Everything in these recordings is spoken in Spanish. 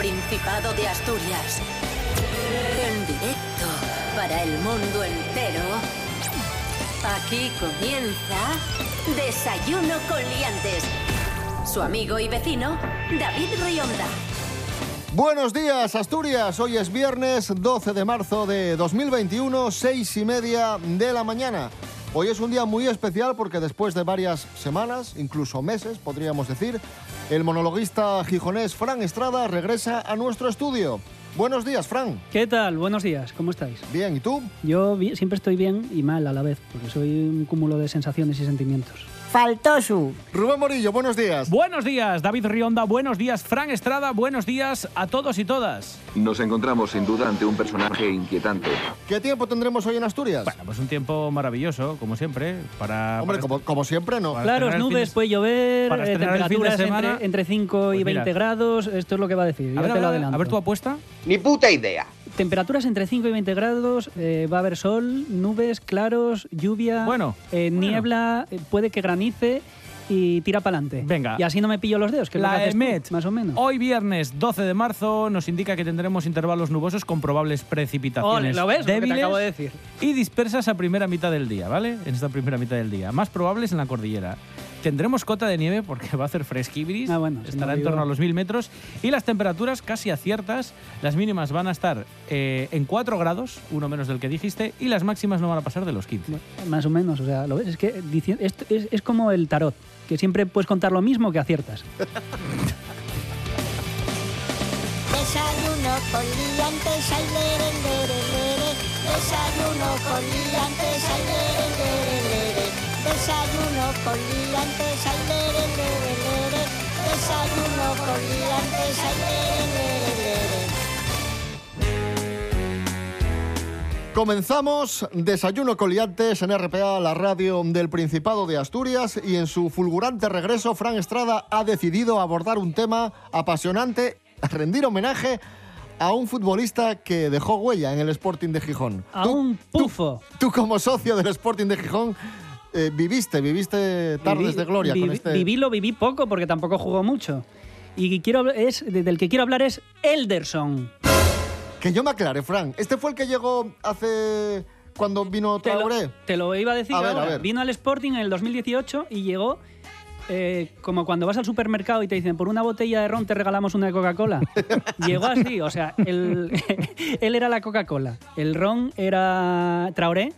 Principado de Asturias. En directo para el mundo entero. Aquí comienza Desayuno con Liantes. Su amigo y vecino, David Rionda. Buenos días, Asturias. Hoy es viernes 12 de marzo de 2021, seis y media de la mañana. Hoy es un día muy especial porque después de varias semanas, incluso meses, podríamos decir, el monologuista gijonés Fran Estrada regresa a nuestro estudio. Buenos días, Fran. ¿Qué tal? Buenos días, ¿cómo estáis? Bien, ¿y tú? Yo siempre estoy bien y mal a la vez, porque soy un cúmulo de sensaciones y sentimientos. Faltó su. Rubén Morillo, buenos días. Buenos días, David Rionda. Buenos días, Fran Estrada. Buenos días a todos y todas. Nos encontramos sin duda ante un personaje inquietante. ¿Qué tiempo tendremos hoy en Asturias? Bueno, pues un tiempo maravilloso, como siempre, para... Hombre, para como, como siempre, no. Fin nubes, de- puede llover, para eh, temperaturas semana. entre, entre 5 y Pues mira. 20 grados, esto es lo que va a decir, A ver, a ver, a ver tu apuesta. Ni puta idea. Temperaturas entre 5 y 20 grados, eh, va a haber sol, nubes, claros, lluvia, Bueno, eh, bueno. niebla, eh, puede que granice y tira para adelante. Venga. Y así no me pillo los dedos, que es lo que La tú, EMET, más o menos. hoy viernes 12 de marzo, nos indica que tendremos intervalos nubosos con probables precipitaciones Ole, ¿Lo ves? Lo que te débiles acabo de decir. y dispersas a primera mitad del día, ¿vale? En esta primera mitad del día. Más probables en la cordillera. Tendremos cota de nieve porque va a hacer fresquibris, Ah, bueno, estará en torno a los 1000 metros y las temperaturas casi aciertas. Las mínimas van a estar eh, en 4 grados, uno menos del que dijiste, y las máximas no van a pasar de los 15. Más o menos, o sea, ¿lo ves? Es que es, es como el tarot, que siempre puedes contar lo mismo que aciertas. Desayuno con liantes, ay, lere, lere, lere. Desayuno con liantes, ay, lere, lere, lere. Desayuno con liantes, ay, lere, lere, lere. Desayuno con liantes, ay, lere, lere, lere. Comenzamos Desayuno Coliantes en RPA, la radio del Principado de Asturias, y en su fulgurante regreso, Fran Estrada ha decidido abordar un tema apasionante, rendir homenaje a un futbolista que dejó huella en el Sporting de Gijón. A Tú- un tú- pufo. Tú, como socio del Sporting de Gijón, eh, viviste, viviste tardes Viví- de gloria con viví- este... Viví lo viví poco porque tampoco jugó mucho. Y quiero es de- del que quiero hablar es Elderson. Que yo me aclare, Fran. ¿Este fue el que llegó hace... cuando vino Te lo, Traoré? te lo iba a decir A ver, ahora. a ver. Vino al Sporting en el 2018 y llegó eh, como cuando vas al supermercado y te dicen por una botella de ron te regalamos una de Coca-Cola. llegó así, o sea, él, él era la Coca-Cola. El ron era Traoré.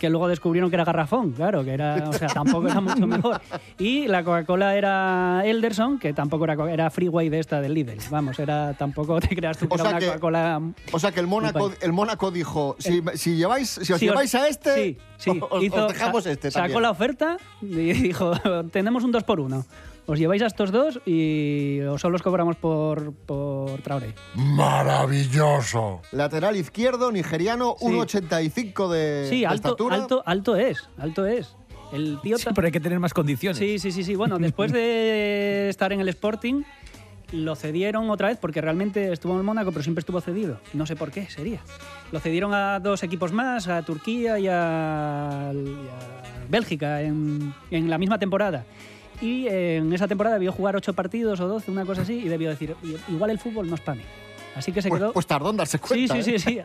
Que luego descubrieron que era garrafón, claro, que era, o sea, tampoco era mucho mejor. Y la Coca-Cola era Elderson, que tampoco era, era Freeway de esta del Lidl. Vamos, era tampoco te creas tú que O era una Coca-Cola O sea que el Mónaco, el Mónaco dijo, si, si lleváis, si os Sí, lleváis a este, Sí, sí. os, os Hizo- dejamos sa- este Sacó también. la oferta y dijo, tenemos un 2 por 1 Os lleváis a estos dos y os solo os cobramos por, por Traoré. Maravilloso. Lateral izquierdo, nigeriano, Sí. 1,85 de, Sí, de alto, estatura. alto, alto es, alto es. El tío... Sí, pero hay que tener más condiciones. Sí, sí, sí, sí. Bueno, después de estar en el Sporting, lo cedieron otra vez porque realmente estuvo en el Mónaco, pero siempre estuvo cedido. No sé por qué sería. Lo cedieron a dos equipos más, a Turquía y a, y a Bélgica, en, en la misma temporada. Y eh, en esa temporada debió jugar ocho partidos o 12, una cosa así, y debió decir, igual el fútbol no es para mí. Así que se Pues, quedó... pues tardó en darse sí, cuenta. sí, ¿eh? sí,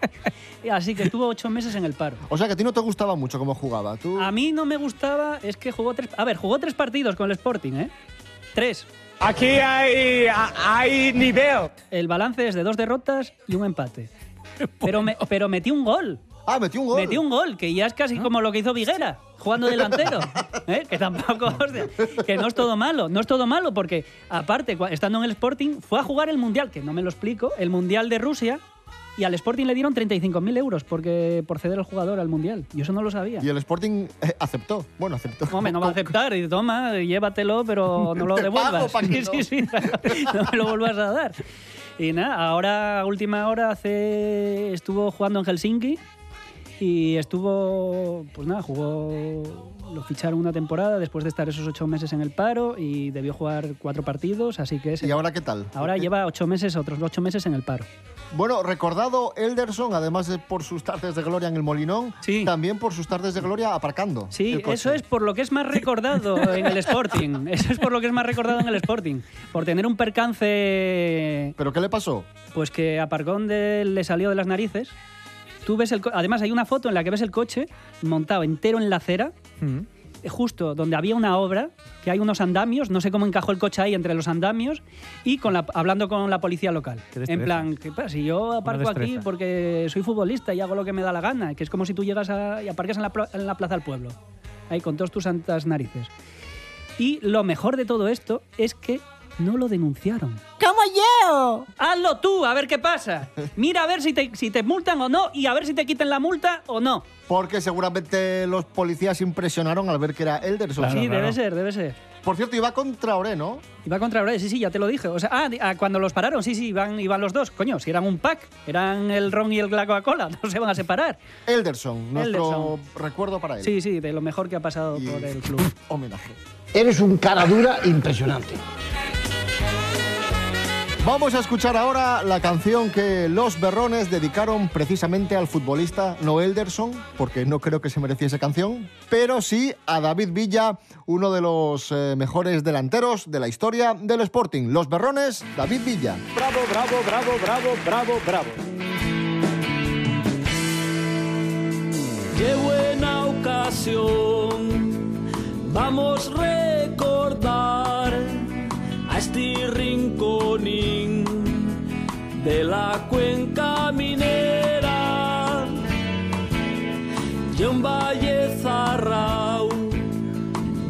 sí. Así que estuvo ocho meses en el paro. O sea que a ti no te gustaba mucho cómo jugaba. Tú... A mí no me gustaba, es que jugó tres. A ver, jugó tres partidos con el Sporting, ¿eh? Tres. Aquí hay, hay nivel. El balance es de dos derrotas y un empate. Pero, me, pero metí un gol. Ah, metió un gol. Metí un gol, que ya es casi como lo que hizo Viguera, jugando delantero. ¿eh? Que tampoco, hostia, que no es todo malo. No es todo malo, porque aparte, estando en el Sporting, fue a jugar el Mundial, que no me lo explico, el Mundial de Rusia, y al Sporting le dieron 35.000 euros porque, por ceder al jugador al Mundial. Yo eso no lo sabía. Y el Sporting eh, aceptó. Bueno, aceptó. Hombre, no va a aceptar. Y toma, llévatelo, pero no lo Te devuelvas. Sí, no. sí, sí. No me lo vuelvas a dar. Y nada, ahora, última hora, hace... estuvo jugando en Helsinki Y estuvo, pues nada, jugó, lo ficharon una temporada después de estar esos ocho meses en el paro y debió jugar cuatro partidos, así que ¿Y ahora qué tal? ahora lleva ocho meses, otros ocho meses en el paro. Bueno, recordado Elderson, además de por sus tardes de gloria en el Molinón, Sí. también por sus tardes de gloria aparcando. Sí, eso es por lo que es más recordado en el Sporting. Eso es por lo que es más recordado en el Sporting. Por tener un percance, ¿Pero qué le pasó? pues que a Parcón de- le salió de las narices. Tú ves el co- Además, hay una foto en la que ves el coche montado entero en la acera, Mm. eh, justo donde había una obra, que hay unos andamios, no sé cómo encajó el coche ahí entre los andamios, y con la, hablando con la policía local. En plan, ¿qué pasa? Si yo aparco aquí porque soy futbolista y hago lo que me da la gana, que es como si tú llegas a, y aparcas en la, pla- en la plaza del pueblo, ahí con todas tus santas narices. Y lo mejor de todo esto es que no lo denunciaron. ¡Como yo! Hazlo tú, a ver qué pasa. Mira a ver si te, si te multan o no y a ver si te quiten la multa o no. Porque seguramente los policías impresionaron al ver que era Elderson. Claro, sí, claro. debe ser, debe ser. Por cierto, iba contra Ore, ¿no? Iba contra Brave, sí, sí, ya te lo dije. O sea, ah, ah, cuando los pararon, sí, sí, iban, iban los dos. Coño, si eran un pack, eran el ron y el la Coca-Cola, no se van a separar. Elderson, nuestro Elderson. recuerdo para él. Sí, sí, de lo mejor que ha pasado Y- por el club. Homenaje. Eres un cara dura impresionante. Vamos a escuchar ahora la canción que los Berrones dedicaron precisamente al futbolista no Elderson, porque no creo que se mereciese canción, pero sí a David Villa, uno de los eh, mejores delanteros de la historia del Sporting. Los Berrones, David Villa. Bravo, bravo, bravo, bravo, bravo, bravo. Qué buena ocasión. Vamos a recordar a este rinconín de la cuenca minera. Y un valle zarrao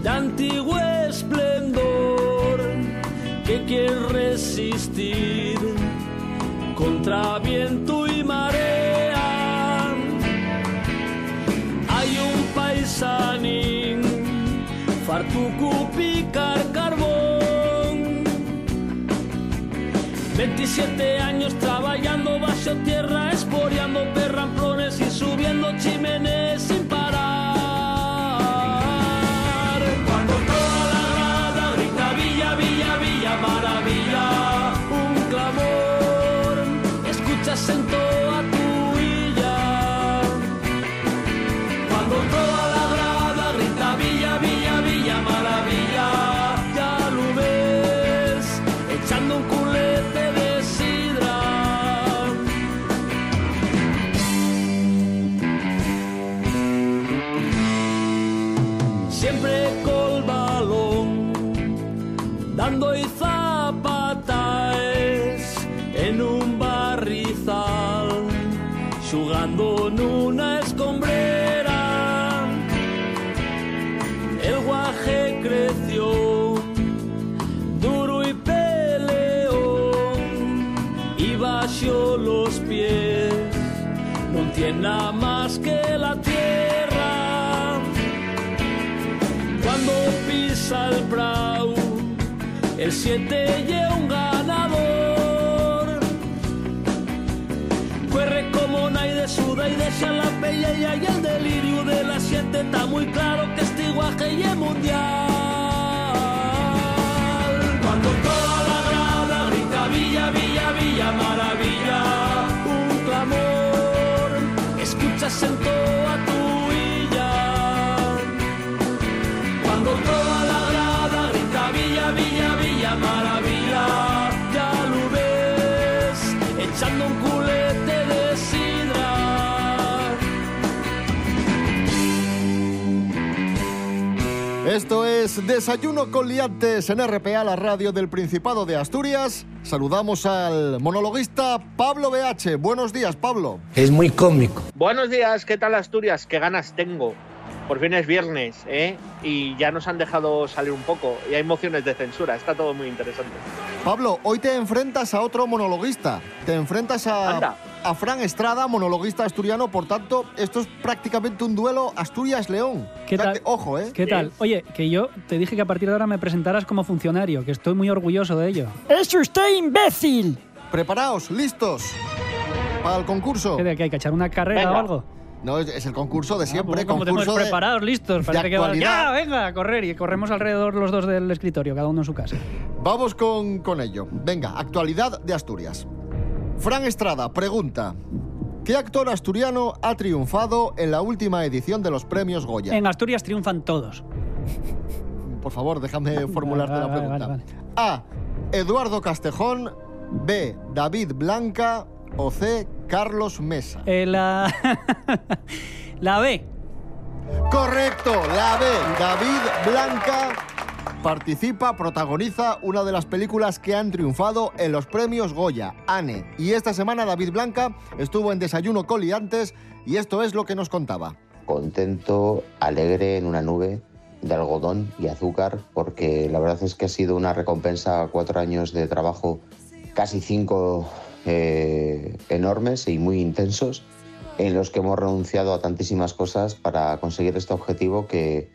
de antiguo esplendor que quiere resistir contra viento y marea. Hay un paisanín, 27 años trabajando bajo tierra, esporeando perramplones y subiendo chimeneas el 7 lleva un ganador. Corre como nadie suda y deja la pelea y el delirio de la siete está muy claro que este guaje y es mundial. Cuando toda la grada grita Villa, Villa, Villa, maravilla, un clamor, escuchas en toda echando un culete de sidra. Esto es Desayuno con Liantes en RPA, la radio del Principado de Asturias. Saludamos al monologuista Pablo BH. Buenos días, Pablo. Es muy cómico. Buenos días, ¿qué tal Asturias? ¿Qué ganas tengo? Por fin es viernes, ¿eh? Y ya nos han dejado salir un poco y hay mociones de censura, está todo muy interesante. Pablo, hoy te enfrentas a otro monologuista. Te enfrentas a, Anda. a Fran Estrada, monologuista asturiano. Por tanto, esto es prácticamente un duelo Asturias-León. ¿Qué tal? Ojo, ¿eh? ¿Qué tal? Oye, que yo te dije que a partir de ahora me presentaras como funcionario, que estoy muy orgulloso de ello. ¡Es usted imbécil! Preparaos, listos para el concurso. ¿Qué de que hay que echar una carrera Venga. o algo? No, es, el concurso de siempre, pues como tenemos concurso de, preparados, listos. Parece que va- ya, venga, a correr. Y corremos alrededor los dos del escritorio, cada uno en su casa. Vamos con, con ello. Venga, actualidad de Asturias. Fran Estrada pregunta: ¿Qué actor asturiano ha triunfado en la última edición de los premios Goya? En Asturias triunfan todos. Por favor, déjame formularte vale, la vale, pregunta. vale, A. Eduardo Castejón. B. David Blanca. O C. Carlos Mesa. Eh, la... la B. Correcto, la B. David Blanca participa, protagoniza una de las películas que han triunfado en los premios Goya, Anne. Y esta semana David Blanca estuvo en Desayuno con Liantes y esto es lo que nos contaba. contento, alegre, en una nube de algodón y azúcar, porque la verdad es que ha sido una recompensa a cuatro años de trabajo, casi cinco eh, enormes y muy intensos, en los que hemos renunciado a tantísimas cosas para conseguir este objetivo que,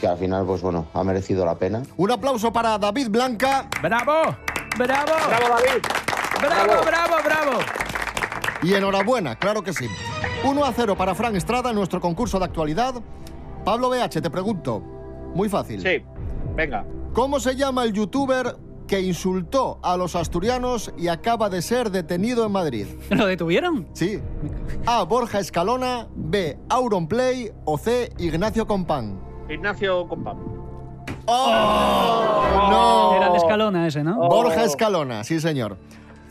que al final, pues bueno, ha merecido la pena. Un aplauso para David Blanca. ¡Bravo! ¡Bravo! ¡Bravo, David! ¡Bravo, bravo, bravo! Y enhorabuena, claro que sí. 1 a 0 para Fran Estrada en nuestro concurso de actualidad. Pablo BH, te pregunto. Muy fácil. Sí, venga. ¿Cómo se llama el youtuber que insultó a los asturianos y acaba de ser detenido en Madrid? ¿Lo detuvieron? Sí. A. Borja Escalona. B. Auronplay. O C. Ignacio Compán. Ignacio Compán. ¡Oh! ¡No! Era de Escalona ese, ¿no? Borja Escalona, sí, señor.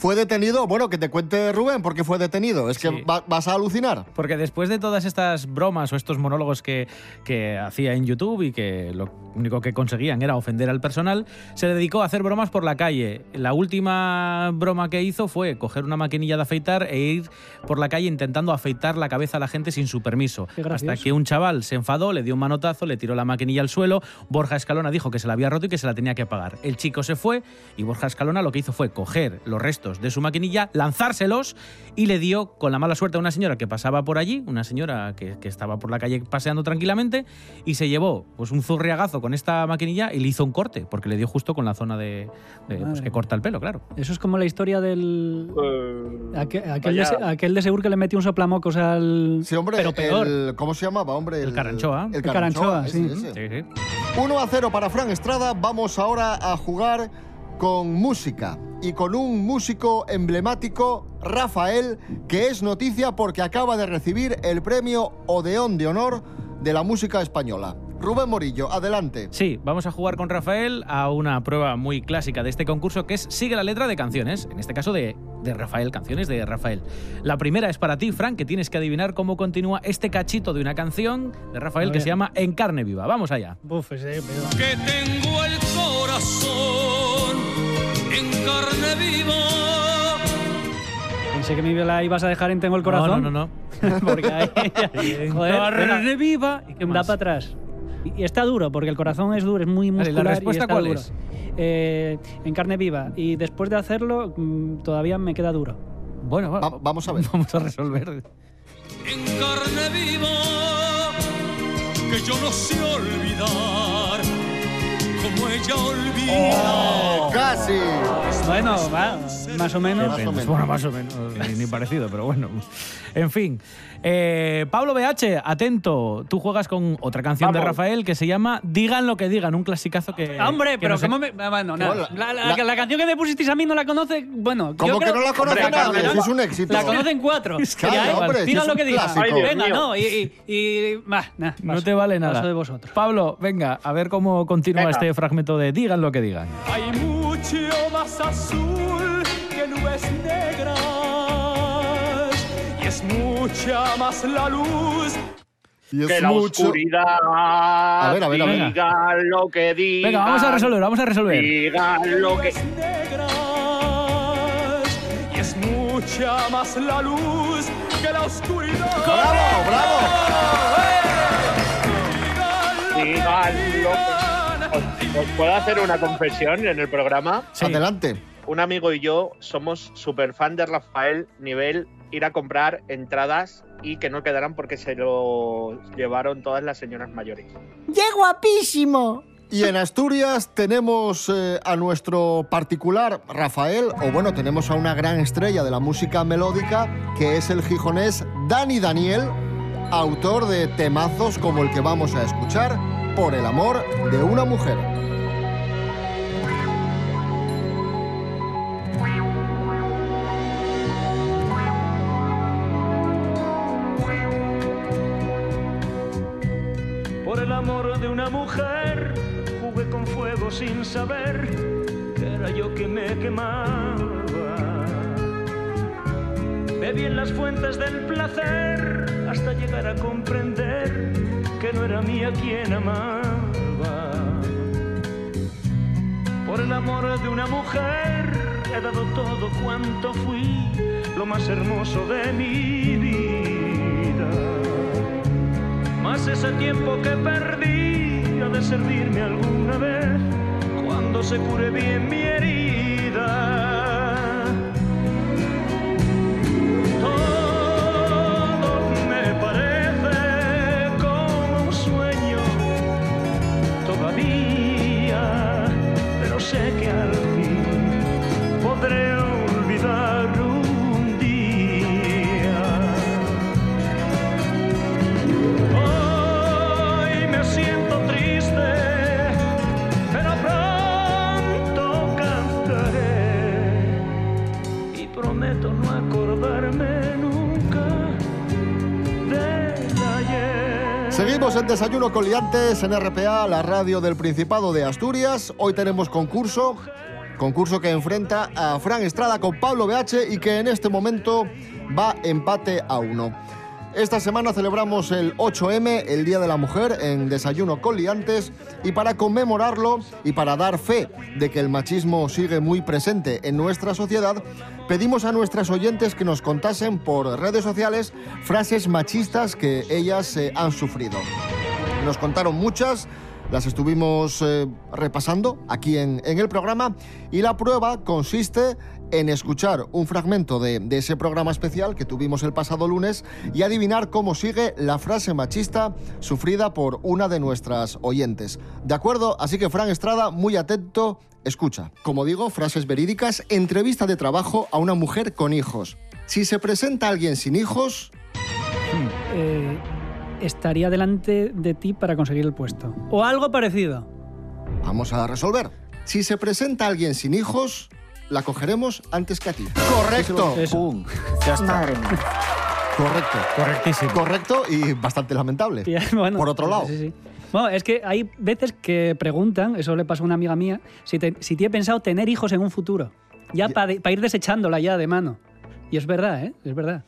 Fue detenido, bueno, que te cuente Rubén, porque fue detenido. Es que Sí. va- vas a alucinar. Porque después de todas estas bromas o estos monólogos que, que hacía en YouTube y que lo único que conseguían era ofender al personal, se dedicó a hacer bromas por la calle. La última broma que hizo fue coger una maquinilla de afeitar e ir por la calle intentando afeitar la cabeza a la gente sin su permiso. Qué. Hasta que un chaval se enfadó, le dio un manotazo, le tiró la maquinilla al suelo. Borja Escalona dijo que se la había roto y que se la tenía que pagar. El chico se fue y Borja Escalona lo que hizo fue coger los restos de su maquinilla, lanzárselos y le dio con la mala suerte a una señora que pasaba por allí, una señora que, que estaba por la calle paseando tranquilamente y se llevó pues un zurriagazo con esta maquinilla y le hizo un corte porque le dio justo con la zona de, de, pues, que corta el pelo, claro. Eso es como la historia del... Eh, Aquel, aquel de, aquel de Segur que le metió un soplamocos al... Sí, hombre, Pero peor. el- ¿cómo se llamaba, hombre? El Caranchoa. El El Caranchoa, Caranchoa, ese, sí. ese. Sí, sí. 1 a 0 para Fran Estrada. Vamos ahora a jugar con música y con un músico emblemático, Rafael, que es noticia porque acaba de recibir el premio Odeón de Honor de la música española. Rubén Morillo, adelante. Sí, vamos a jugar con Rafael a una prueba muy clásica de este concurso que es Sigue la letra de canciones, en este caso de, de Rafael, canciones de Rafael. La primera es para ti, Frank, que tienes que adivinar cómo continúa este cachito de una canción de Rafael que se llama En carne viva. Vamos allá. Buf, ese, pero- que tengo el corazón en carne viva. Pensé que me la ibas a dejar en Tengo el corazón. No, no, no. no. porque ahí... En Joder, carne viva. ¿Y qué da más? para atrás. Y está duro, porque el corazón es duro, es muy Vale, ¿la muscular. y respuesta está cuál duro. es? Eh, en carne viva. Y después de hacerlo, mm, todavía me queda duro. Bueno, Va- vamos a ver. Vamos a resolver. en carne viva que yo no sé olvidar como ella olvida. Casi. Bueno, va, más o menos. Más o menos. Bueno, más o menos, ni, ni parecido, pero bueno. En fin. Eh, Pablo BH, atento. Tú juegas con otra canción de Vamos. Rafael que se llama Digan lo que digan, un clasicazo que. Hombre, que pero no sé- ¿cómo me.? ah, Bueno, nada. Bueno, La, la- la- la canción que me pusisteis a mí no la conoce. Bueno, ¿Cómo yo que creo- no la conoce Hombre, nadie? Es un éxito. La conocen cuatro. Claro, Ya, hombre, digan es lo que digan. Venga, mío. no, y. y, y- bah, nah, No paso. te vale nada. de vosotros. Pablo, venga, a ver cómo continúa Venga. este fragmento de Digan lo que digan. Hay mucho más azul que nubes negras y es mucha más la luz Y es que la mucho. oscuridad. A ver, a ver, a ver. Digan lo que digan. Venga, vamos a resolver, vamos a resolver. Digan lo que. negras y es mucha más la luz que la oscuridad. ¡Bravo, bravo! Digan lo que. ¿Os, os puedo hacer una confesión en el programa? Sí. Adelante. Un amigo y yo somos súper fan de Rafael, nivel ir a comprar entradas y que no quedaran porque se lo llevaron todas las señoras mayores. ¡Qué guapísimo! Y en Asturias tenemos eh, a nuestro particular Rafael, o bueno, tenemos a una gran estrella de la música melódica, que es el gijonés Dani Daniel, autor de temazos como el que vamos a escuchar, Por el amor de una mujer. Por el amor de una mujer jugué con fuego sin saber que era yo que me quemaba. Bebí en las fuentes del placer hasta llegar a comprender que no era mía quien amaba. Por el amor de una mujer he dado todo cuanto fui, lo más hermoso de mi vida. Más ese tiempo que perdí ha de servirme alguna vez cuando se cure bien mi herida. Todavía, Seguimos en Desayuno con Liantes en RPA, la radio del Principado de Asturias. Hoy tenemos concurso, concurso que enfrenta a Fran Estrada con Pablo BH y que en este momento va empate a uno. Esta semana celebramos el 8M, el Día de la Mujer, en Desayuno con Liantes y para conmemorarlo y para dar fe de que el machismo sigue muy presente en nuestra sociedad, pedimos a nuestras oyentes que nos contasen por redes sociales frases machistas que ellas eh, han sufrido. Nos contaron muchas, las estuvimos eh, repasando aquí en, en el programa y la prueba consiste en escuchar un fragmento de, de ese programa especial que tuvimos el pasado lunes y adivinar cómo sigue la frase machista sufrida por una de nuestras oyentes. ¿De acuerdo? Así que Fran Estrada, muy atento, escucha. Como digo, frases verídicas, entrevista de trabajo a una mujer con hijos. Si se presenta alguien sin hijos, Eh, estaría delante de ti para conseguir el puesto. O algo parecido. Vamos a resolver. Si se presenta alguien sin hijos, la cogeremos antes que a ti. Correcto. Eso. Pum. Ya está. Madre mía. Correcto. Correctísimo. Correcto y bastante lamentable. Ya, bueno, Por otro lado. sí, sí. Bueno, es que hay veces que preguntan, eso le pasó a una amiga mía, si, te- si tiene pensado tener hijos en un futuro. Ya para ir desechándola ya de mano. Y es verdad, ¿eh? Es verdad.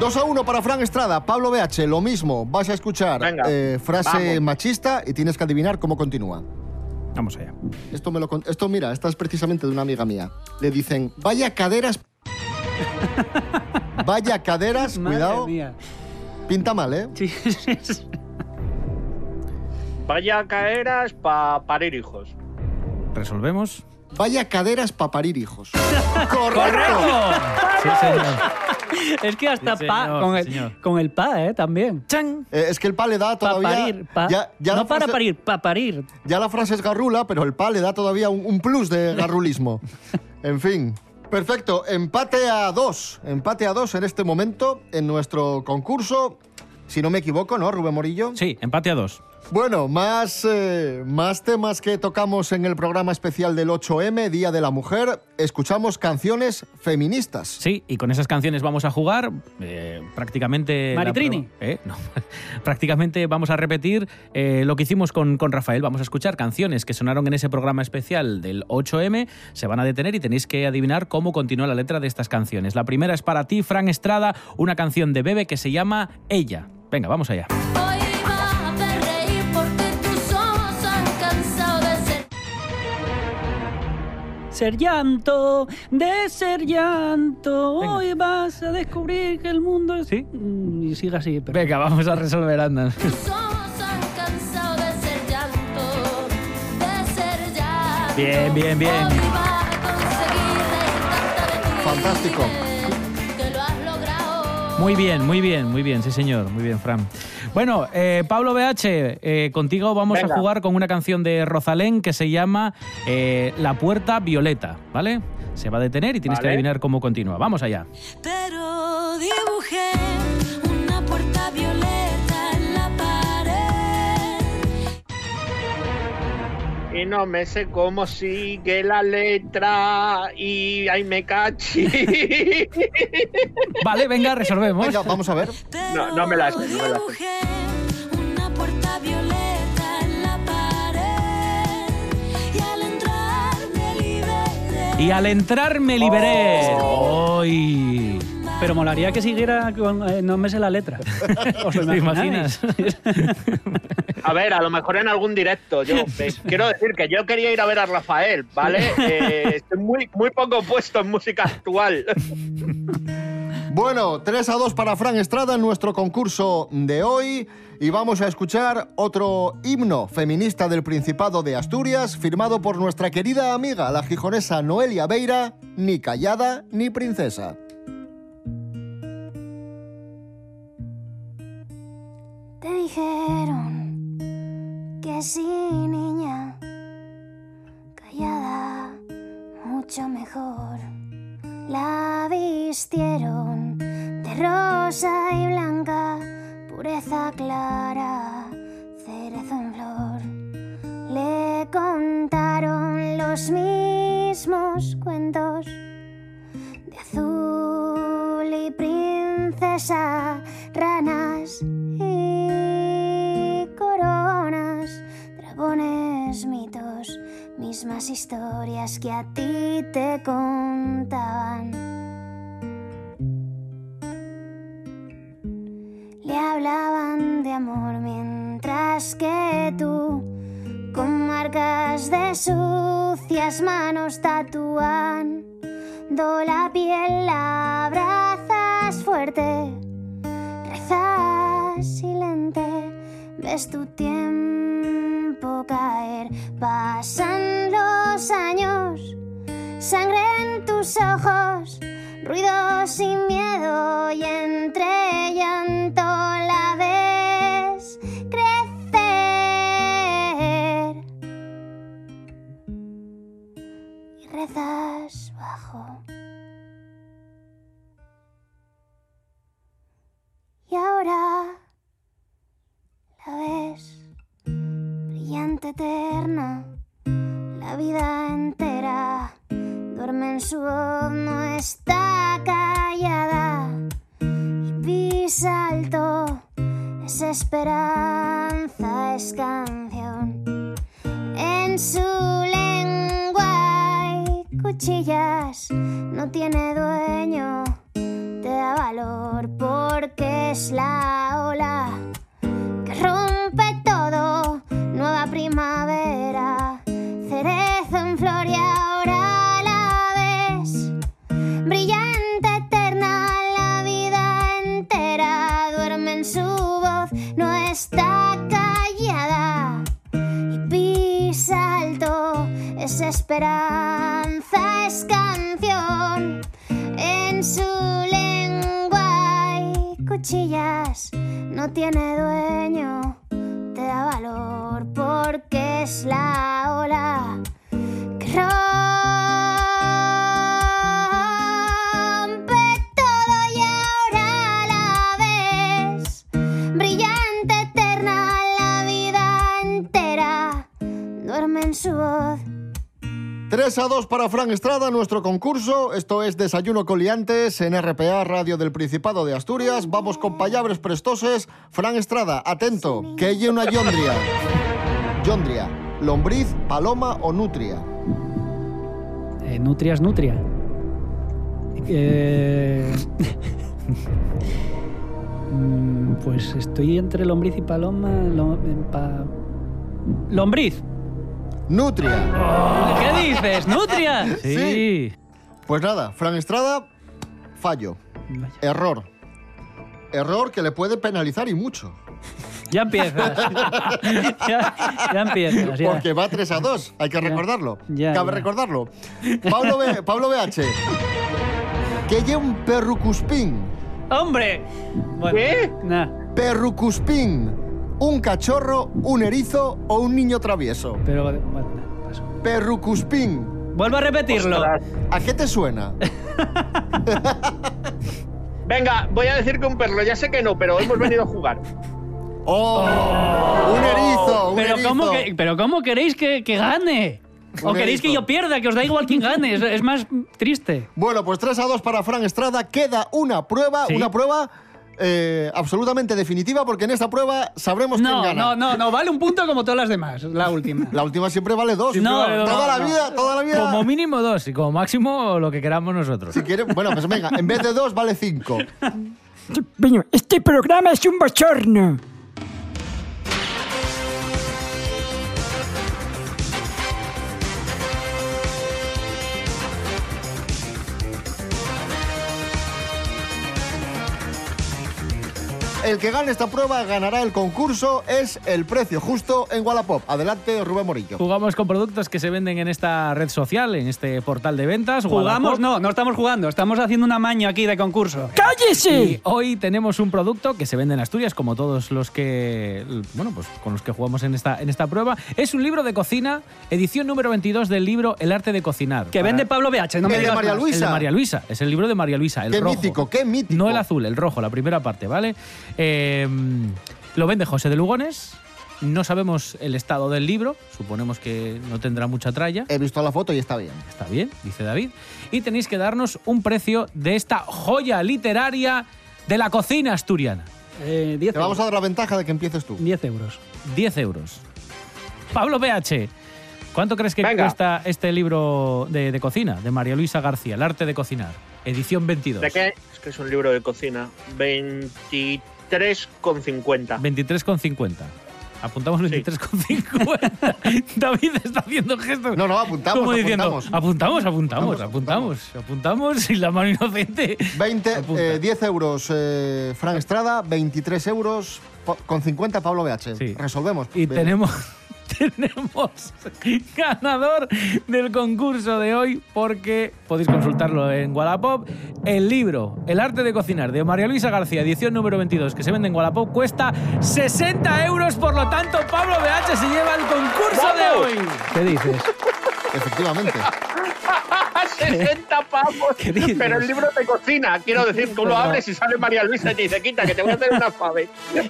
2 a 1 para Fran Estrada. Pablo BH, lo mismo. Vas a escuchar Venga, eh, frase vamos. machista y tienes que adivinar cómo continúa. Vamos allá. Esto, me lo, esto, mira, esta es precisamente de una amiga mía. Le dicen, vaya caderas. vaya caderas, cuidado. mía. Pinta mal, ¿eh? Sí, sí, sí. Vaya caeras para parir hijos. ¿Resolvemos? Vaya caderas para parir hijos. ¡Correcto! Sí, señor. Es que hasta Sí, pa, señor, con, el, señor. con el pa, ¿eh? También. ¡Chan! Eh, es que el pa le da todavía. parir. pa- ya, ya la no para parir, para parir. Ya la frase es garrula, pero el pa le da todavía un, un plus de garrulismo. en fin. Perfecto, empate a dos. Empate a dos en este momento en nuestro concurso. Si no me equivoco, ¿no, Rubén Morillo? Sí, empate a dos. Bueno, más, eh, más temas que tocamos en el programa especial del 8M, Día de la Mujer. Escuchamos canciones feministas. Sí, y con esas canciones vamos a jugar eh, prácticamente... Maritrini. ¿Eh? No. prácticamente vamos a repetir eh, lo que hicimos con, con Rafael. Vamos a escuchar canciones que sonaron en ese programa especial del 8M. Se van a detener y tenéis que adivinar cómo continúa la letra de estas canciones. La primera es para ti, Fran Estrada, una canción de Bebe que se llama Ella. Venga, vamos allá. Hoy Ser llanto, de ser llanto. Hoy vas a descubrir que el mundo es. ¿Sí? Mm, Y sigue así. pero- Venga, vamos a resolver, anda. Tus ojos han cansado de ser llanto, de ser llanto. Bien, bien, bien. De. Fantástico. Muy bien, muy bien, muy bien, sí señor, muy bien, Fran. Bueno, eh, Pablo BH, eh, contigo vamos Venga. a jugar con una canción de Rosalén que se llama eh, La Puerta Violeta, ¿vale? Se va a detener y tienes que adivinar cómo continúa. Vamos allá. Pero dibujé Y no me sé cómo sigue la letra y ahí me cachi. Vale, venga, resolvemos. Venga, vamos a ver. No, no me la sé, no me la sé. Una puerta violeta en la pared y al entrar me liberé. Y al entrar me liberé. ¡Ay! Pero molaría que siguiera con. eh, no me sé la letra. ¿Os lo ¿Te imagináis? A ver, a lo mejor en algún directo. Yo eh, quiero decir que yo quería ir a ver a Rafael, ¿vale? Eh, estoy muy, muy poco puesto en música actual. Bueno, 3 a 2 para Fran Estrada en nuestro concurso de hoy. Y vamos a escuchar otro himno feminista del Principado de Asturias, firmado por nuestra querida amiga, la gijonesa Noelia Beira, ni callada ni princesa. Te dijeron que sí, niña, callada, mucho mejor. La vistieron de rosa y blanca, pureza clara, cerezo en flor. Le contaron los mismos cuentos de azul y princesa, ranas coronas, dragones, mitos, mismas historias que a ti te contaban. Le hablaban de amor mientras que tú, con marcas de sucias manos, tatúan. Do la piel, la abrazas fuerte, rezas silente, ves tu tiempo caer, pasan los años, sangre en tus ojos, ruido sin miedo eterna, la vida entera duerme en su voz, no está callada y pisa alto, es esperanza, es canción. Porque es la ola que rompe todo y ahora la ves, brillante eterna, la vida entera duerme en su voz. 3 a 2 para Fran Estrada, nuestro concurso. Esto es Desayuno Coliantes en RPA, Radio del Principado de Asturias. Vamos con palabras prestoses. Fran Estrada, atento, que hay una yondria. Yondria, lombriz, paloma o nutria. Eh, nutria es nutria. Eh, mm, pues estoy entre lombriz y paloma. lo- en pa- ¡Lombriz! Nutria. ¿Qué dices? ¿Nutria? Sí. Pues nada, Fran Estrada, fallo. Error. Error que le puede penalizar y mucho. Ya empiezas. ya, ya empiezas. ya. Porque va 3 a 2, hay que recordarlo. ya, Cabe ya. recordarlo. Pablo, B- Pablo BH. Que lleva un perrucuspín. ¡Hombre! Bueno, ¿Qué? nah. Perrucuspín. Un cachorro, un erizo o un niño travieso. Pero, paso. Perrucuspín. Vuelvo a repetirlo. Ostras. ¿A qué te suena? Venga, voy a decir que un perro, ya sé que no, pero hemos venido a jugar. ¡Oh! Un erizo, un pero, erizo. ¿cómo que- pero ¿cómo queréis que, que gane? ¿O Un queréis que yo pierda? Que os da igual quién gane. Es, es más triste. Bueno, pues 3 a 2 para Fran Estrada. Queda una prueba, Sí. una prueba eh, absolutamente definitiva, porque en esta prueba sabremos No, quién gana. no, no, no. Vale un punto como todas las demás. La última. La última siempre vale dos. Siempre No, vale dos. toda no, la no. vida, toda la vida. Como mínimo dos y como máximo lo que queramos nosotros. Si quieres, bueno, pues venga, en vez de dos vale cinco. Este programa es un bochorno. El que gane esta prueba ganará el concurso. Es el precio justo en Wallapop. Adelante, Rubén Morillo. Jugamos con productos que se venden en esta red social, en este portal de ventas. Jugamos, Wallapop. no, no estamos jugando. Estamos haciendo un amaño aquí de concurso. Y hoy tenemos un producto que se vende en Asturias, como todos los que, bueno, pues con los que jugamos en esta, en esta prueba. Es un libro de cocina, edición número 22 del libro El arte de cocinar. Que vende Pablo BH, no me El de María más. Luisa. El de María Luisa, es el libro de María Luisa, el Qué rojo. mítico, qué mítico. No el azul, el rojo, la primera parte, ¿vale? Eh, lo vende José de Lugones. No sabemos el estado del libro, suponemos que no tendrá mucha tralla. He visto la foto y está bien. Está bien, dice David. Y tenéis que darnos un precio de esta joya literaria de la cocina asturiana. Eh, 10 Te vamos a dar la ventaja de que empieces tú. 10 euros. 10 euros. Pablo BH, ¿cuánto crees que Venga. cuesta este libro de, de cocina de María Luisa García, El arte de cocinar? Edición 22. ¿De qué? Es que es un libro de cocina. 23,50. 23,50. Apuntamos 23,50. David está haciendo gestos. No, no, apuntamos, Como diciendo, apuntamos. apuntamos, apuntamos, apuntamos, apuntamos, y la mano inocente. 20, Apunta. eh, 10 euros eh, Fran Estrada, 23 euros con 50 Pablo BH. Sí. Resolvemos. Y Bien. tenemos, tenemos ganador del concurso de hoy porque podéis consultarlo en Wallapop. El libro El arte de cocinar de María Luisa García, edición número 22, que se vende en Wallapop, cuesta 60 euros. Por lo tanto, Pablo BH se lleva el concurso de hoy. ¿Qué dices? Efectivamente. 60 pavos. ¿Qué dices? Pero el libro de cocina, quiero decir, tú lo abres y sale María Luisa y te dice, quita, que te voy a hacer una fave.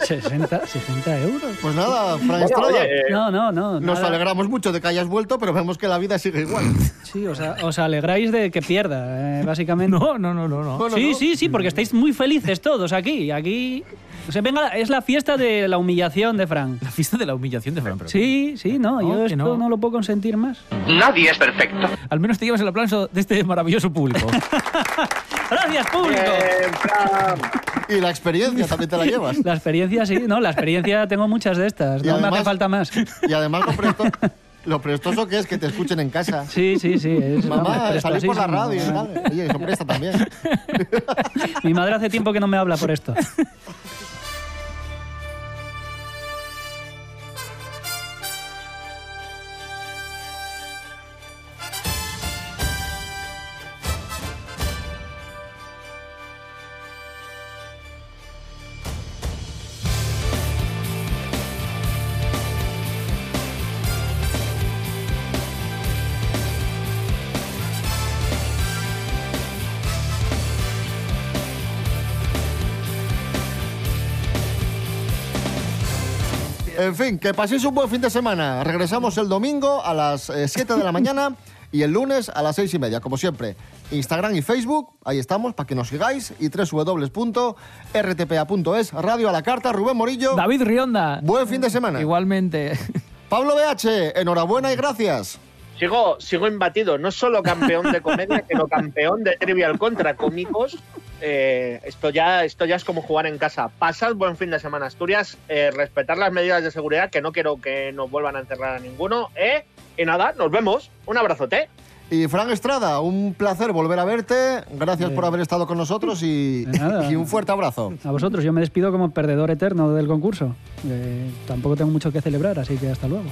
60, 60 euros. Pues nada, Fran Bueno, Estrada. oye, eh, No, no, no. Nos nada. alegramos mucho de que hayas vuelto, pero vemos que la vida sigue igual. Sí, o sea, os alegráis de que pierda, eh, básicamente. No, no, no, no. no. Bueno, sí, ¿no? sí, sí, porque estáis muy felices todos aquí. Aquí. O sea, venga, es la fiesta de la humillación de Fran. La fiesta de la humillación de Fran. pero- Sí, sí, no, No, yo esto no. no. lo puedo consentir más. Nadie es perfecto. Al menos te llevas el aplauso de este maravilloso público. Gracias, público. Bien, Fran. Y la experiencia también te la llevas. La experiencia, sí, no, la experiencia tengo muchas de estas. Y No me hace falta más. Y además lo, presto- lo prestoso que es que te escuchen en casa. Sí, sí, sí. Es, Mamá, vamos, salir por la radio. Oye, eso presta también. Mi madre hace tiempo que no me habla por esto. En fin, que paséis un buen fin de semana. Regresamos el domingo a las eh, 7 de la mañana y el lunes a las 6 y media, como siempre. Instagram y Facebook, ahí estamos, para que nos sigáis. Y www.rtpa.es, Radio a la Carta, Rubén Morillo. David Rionda. Buen fin de semana. Igualmente. Pablo BH, enhorabuena y gracias. Sigo, sigo imbatido, no solo campeón de comedia, sino campeón de trivial contra cómicos. Eh, esto, ya, esto ya es como jugar en casa. Pasad buen fin de semana, Asturias. Eh, respetar las medidas de seguridad, que no quiero que nos vuelvan a encerrar a ninguno. ¿eh? Y nada, nos vemos. Un abrazote. Y Fran Estrada, un placer volver a verte. Gracias por haber estado con nosotros y, un fuerte abrazo. A vosotros, yo me despido como perdedor eterno del concurso. Eh, tampoco tengo mucho que celebrar, así que hasta luego.